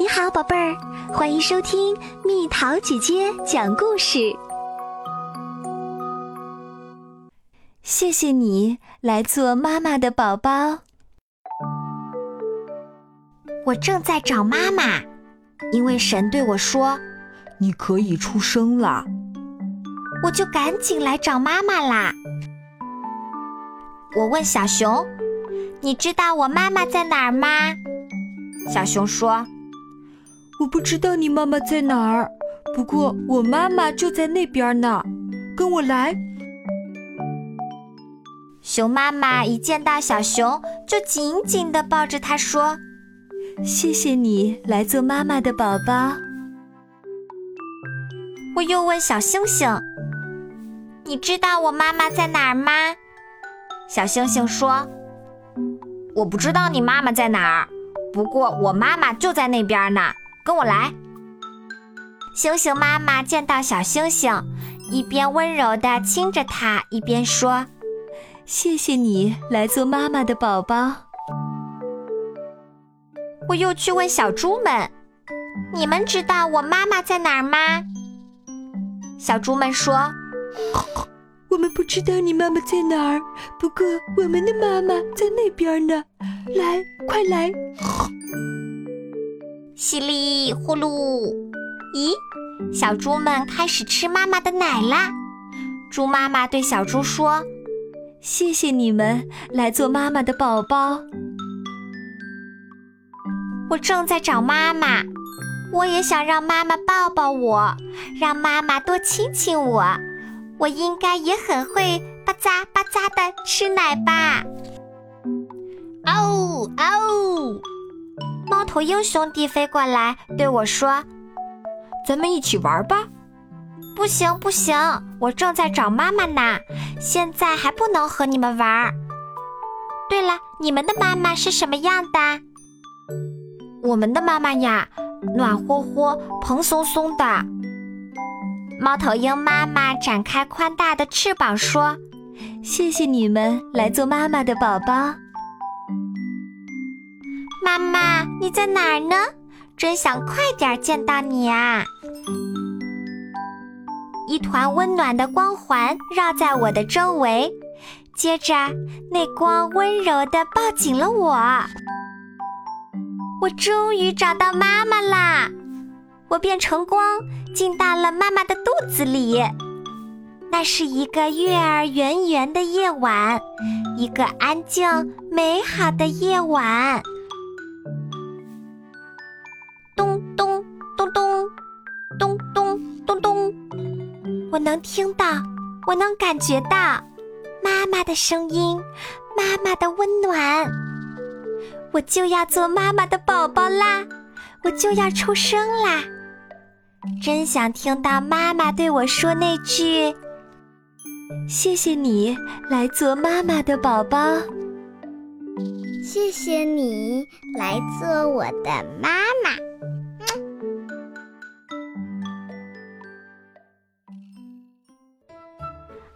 你好，宝贝儿，欢迎收听蜜桃姐姐讲故事。谢谢你来做妈妈的宝宝。我正在找妈妈，因为神对我说：“你可以出生了。”我就赶紧来找妈妈啦。我问小熊：“你知道我妈妈在哪儿吗？”小熊说。我不知道你妈妈在哪儿，不过我妈妈就在那边呢，跟我来。熊妈妈一见到小熊，就紧紧地抱着它说：“谢谢你来做妈妈的宝宝。”我又问小星星：“你知道我妈妈在哪儿吗？”小星星说：“我不知道你妈妈在哪儿，不过我妈妈就在那边呢。”跟我来，星星妈妈见到小星星，一边温柔地亲着它，一边说：“谢谢你来做妈妈的宝宝。”我又去问小猪们：“你们知道我妈妈在哪儿吗？”小猪们说：“我们不知道你妈妈在哪儿，不过我们的妈妈在那边呢。来，快来！”稀里呼噜，咦，小猪们开始吃妈妈的奶啦！猪妈妈对小猪说：“谢谢你们来做妈妈的宝宝。”我正在找妈妈，我也想让妈妈抱抱我，让妈妈多亲亲我。我应该也很会吧嗒吧嗒的吃奶吧？哦哦！猫头鹰兄弟飞过来对我说：“咱们一起玩吧。”“不行不行，我正在找妈妈呢，现在还不能和你们玩。”“对了，你们的妈妈是什么样的？”“我们的妈妈呀，暖和和、蓬松松的。”猫头鹰妈妈展开宽大的翅膀说：“谢谢你们来做妈妈的宝宝。”妈妈，你在哪儿呢？真想快点见到你啊！一团温暖的光环绕在我的周围，接着那光温柔地抱紧了我。我终于找到妈妈啦！我变成光，进到了妈妈的肚子里。那是一个月儿圆圆的夜晚，一个安静美好的夜晚。我能听到，我能感觉到妈妈的声音，妈妈的温暖。我就要做妈妈的宝宝啦，我就要出生啦！真想听到妈妈对我说那句：“谢谢你来做妈妈的宝宝。”谢谢你来做我的妈妈。